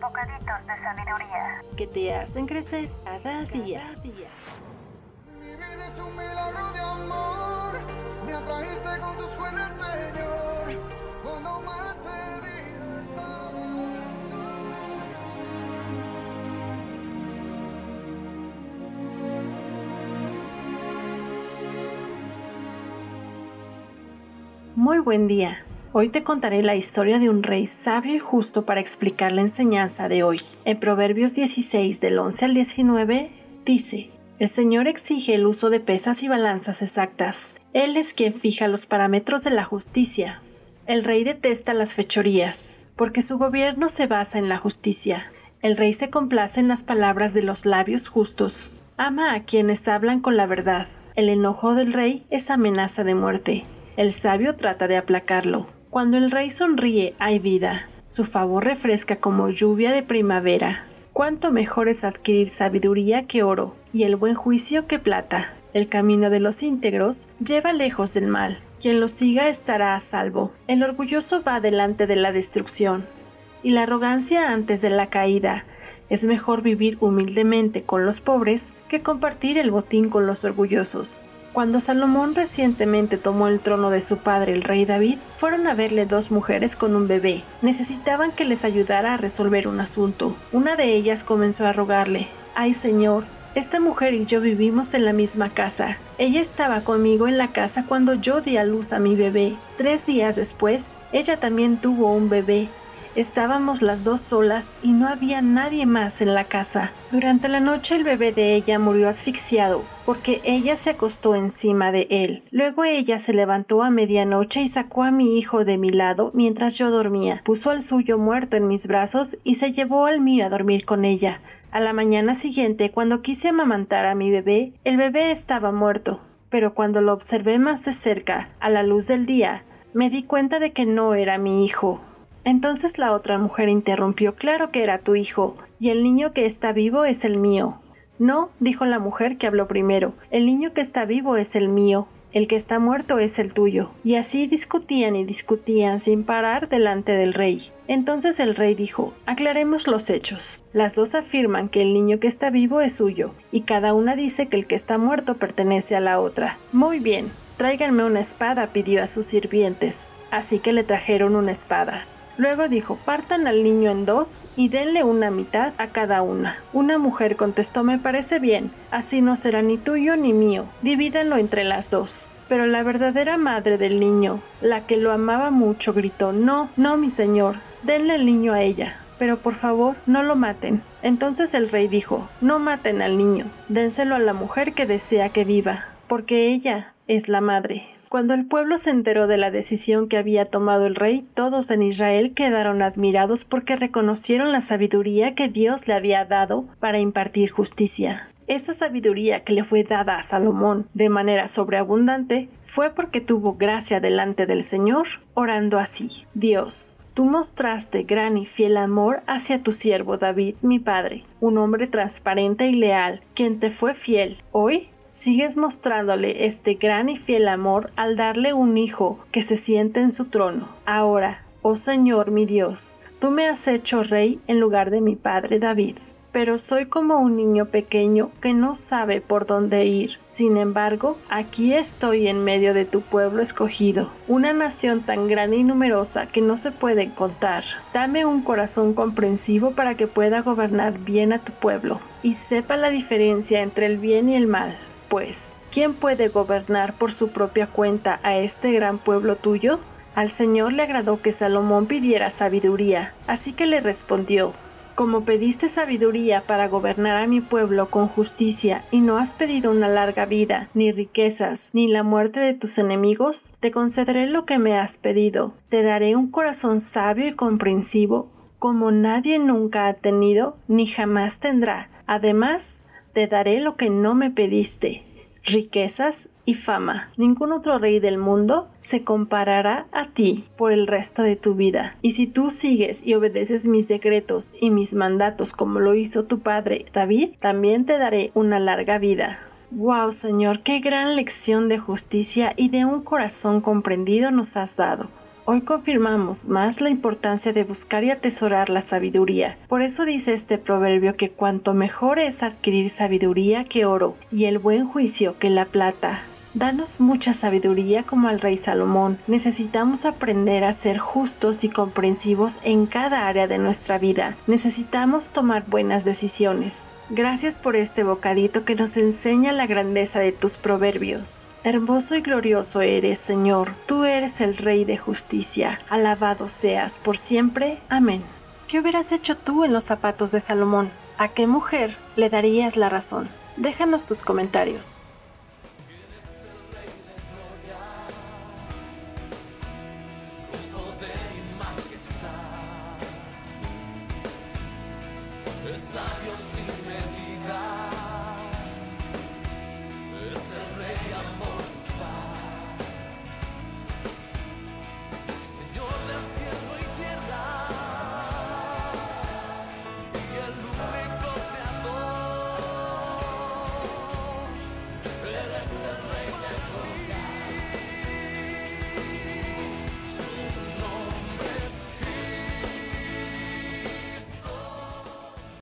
Bocaditos de sabiduría. que te hacen crecer cada día. Mi vida es un milagro de amor. Me atrajiste con tus buenas, Señor. Cuando más perdido estaba. Muy buen día. Hoy te contaré la historia de un rey sabio y justo para explicar la enseñanza de hoy. En Proverbios 16 del 11 al 19 dice, El Señor exige el uso de pesas y balanzas exactas. Él es quien fija los parámetros de la justicia. El rey detesta las fechorías, porque su gobierno se basa en la justicia. El rey se complace en las palabras de los labios justos. Ama a quienes hablan con la verdad. El enojo del rey es amenaza de muerte. El sabio trata de aplacarlo. Cuando el rey sonríe hay vida. Su favor refresca como lluvia de primavera. Cuánto mejor es adquirir sabiduría que oro y el buen juicio que plata. El camino de los íntegros lleva lejos del mal. Quien lo siga estará a salvo. El orgulloso va delante de la destrucción y la arrogancia antes de la caída. Es mejor vivir humildemente con los pobres que compartir el botín con los orgullosos. Cuando Salomón recientemente tomó el trono de su padre, el rey David, fueron a verle dos mujeres con un bebé. Necesitaban que les ayudara a resolver un asunto. Una de ellas comenzó a rogarle, Ay Señor, esta mujer y yo vivimos en la misma casa. Ella estaba conmigo en la casa cuando yo di a luz a mi bebé. Tres días después, ella también tuvo un bebé. Estábamos las dos solas y no había nadie más en la casa. Durante la noche el bebé de ella murió asfixiado porque ella se acostó encima de él. Luego ella se levantó a medianoche y sacó a mi hijo de mi lado mientras yo dormía, puso al suyo muerto en mis brazos y se llevó al mío a dormir con ella. A la mañana siguiente, cuando quise amamantar a mi bebé, el bebé estaba muerto. Pero cuando lo observé más de cerca, a la luz del día, me di cuenta de que no era mi hijo. Entonces la otra mujer interrumpió Claro que era tu hijo, y el niño que está vivo es el mío. No, dijo la mujer que habló primero, el niño que está vivo es el mío, el que está muerto es el tuyo. Y así discutían y discutían sin parar delante del rey. Entonces el rey dijo, aclaremos los hechos. Las dos afirman que el niño que está vivo es suyo, y cada una dice que el que está muerto pertenece a la otra. Muy bien, tráiganme una espada, pidió a sus sirvientes. Así que le trajeron una espada. Luego dijo, partan al niño en dos y denle una mitad a cada una. Una mujer contestó, me parece bien, así no será ni tuyo ni mío, divídanlo entre las dos. Pero la verdadera madre del niño, la que lo amaba mucho, gritó, no, no, mi señor, denle el niño a ella. Pero por favor, no lo maten. Entonces el rey dijo, no maten al niño, dénselo a la mujer que desea que viva, porque ella es la madre. Cuando el pueblo se enteró de la decisión que había tomado el rey, todos en Israel quedaron admirados porque reconocieron la sabiduría que Dios le había dado para impartir justicia. Esta sabiduría que le fue dada a Salomón de manera sobreabundante fue porque tuvo gracia delante del Señor, orando así: Dios, Tú mostraste gran y fiel amor hacia tu siervo David, mi padre, un hombre transparente y leal, quien te fue fiel. Hoy sigues mostrándole este gran y fiel amor al darle un hijo que se siente en su trono. Ahora, oh Señor mi Dios, tú me has hecho rey en lugar de mi padre David. Pero soy como un niño pequeño que no sabe por dónde ir. Sin embargo, aquí estoy en medio de tu pueblo escogido, una nación tan grande y numerosa que no se puede contar. Dame un corazón comprensivo para que pueda gobernar bien a tu pueblo y sepa la diferencia entre el bien y el mal. Pues, ¿quién puede gobernar por su propia cuenta a este gran pueblo tuyo? Al Señor le agradó que Salomón pidiera sabiduría, así que le respondió, como pediste sabiduría para gobernar a mi pueblo con justicia y no has pedido una larga vida, ni riquezas, ni la muerte de tus enemigos, te concederé lo que me has pedido. Te daré un corazón sabio y comprensivo, como nadie nunca ha tenido, ni jamás tendrá. Además, te daré lo que no me pediste, riquezas y fama. Ningún otro rey del mundo se comparará a ti por el resto de tu vida. Y si tú sigues y obedeces mis decretos y mis mandatos como lo hizo tu padre David, también te daré una larga vida. Wow, Señor, qué gran lección de justicia y de un corazón comprendido nos has dado. Hoy confirmamos más la importancia de buscar y atesorar la sabiduría. Por eso dice este proverbio que cuanto mejor es adquirir sabiduría que oro y el buen juicio que la plata. Danos mucha sabiduría como al rey Salomón. Necesitamos aprender a ser justos y comprensivos en cada área de nuestra vida. Necesitamos tomar buenas decisiones. Gracias por este bocadito que nos enseña la grandeza de tus proverbios. Hermoso y glorioso eres, Señor. Tú eres el Rey de justicia. Alabado seas por siempre. Amén. ¿Qué hubieras hecho tú en los zapatos de Salomón? ¿A qué mujer le darías la razón? Déjanos tus comentarios.